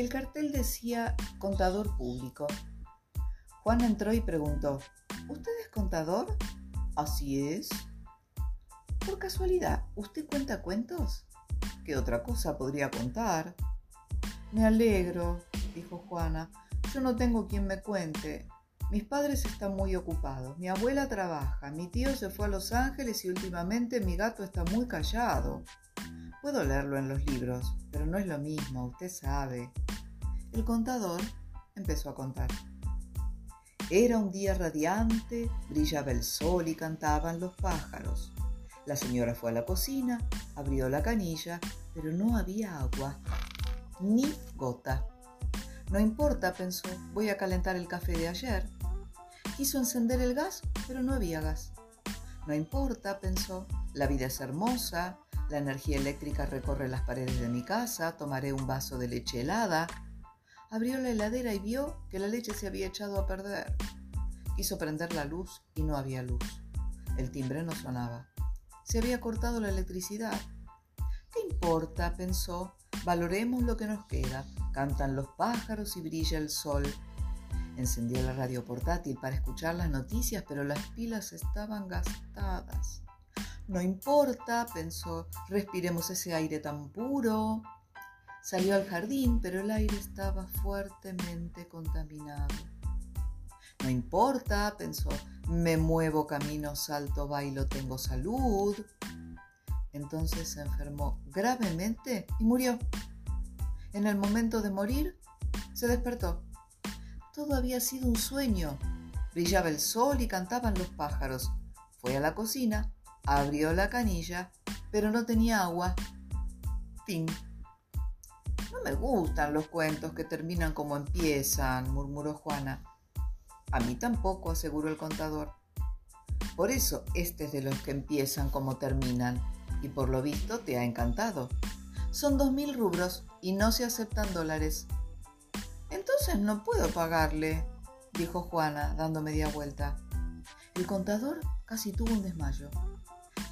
El cartel decía contador público. Juan entró y preguntó, ¿Usted es contador? Así es. Por casualidad, ¿usted cuenta cuentos? ¿Qué otra cosa podría contar? Me alegro, dijo Juana. Yo no tengo quien me cuente. Mis padres están muy ocupados. Mi abuela trabaja. Mi tío se fue a Los Ángeles y últimamente mi gato está muy callado. Puedo leerlo en los libros, pero no es lo mismo, usted sabe. El contador empezó a contar. Era un día radiante, brillaba el sol y cantaban los pájaros. La señora fue a la cocina, abrió la canilla, pero no había agua, ni gota. No importa, pensó, voy a calentar el café de ayer. Quiso encender el gas, pero no había gas. No importa, pensó, la vida es hermosa, la energía eléctrica recorre las paredes de mi casa, tomaré un vaso de leche helada. Abrió la heladera y vio que la leche se había echado a perder. Quiso prender la luz y no había luz. El timbre no sonaba. Se había cortado la electricidad. ¿Qué importa? pensó. Valoremos lo que nos queda. Cantan los pájaros y brilla el sol. Encendió la radio portátil para escuchar las noticias, pero las pilas estaban gastadas. No importa, pensó, respiremos ese aire tan puro. Salió al jardín, pero el aire estaba fuertemente contaminado. No importa, pensó, me muevo, camino, salto, bailo, tengo salud. Entonces se enfermó gravemente y murió. En el momento de morir, se despertó. Todo había sido un sueño. Brillaba el sol y cantaban los pájaros. Fue a la cocina, Abrió la canilla, pero no tenía agua. Fin. Me gustan los cuentos que terminan como empiezan, murmuró Juana. A mí tampoco, aseguró el contador. Por eso este es de los que empiezan como terminan, y por lo visto te ha encantado. Son dos mil rubros y no se aceptan dólares. Entonces no puedo pagarle, dijo Juana, dando media vuelta. El contador casi tuvo un desmayo.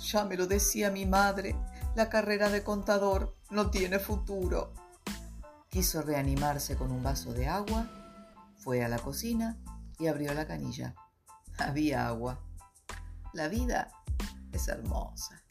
Ya me lo decía mi madre, la carrera de contador no tiene futuro. Quiso reanimarse con un vaso de agua, fue a la cocina y abrió la canilla. Había agua. La vida es hermosa.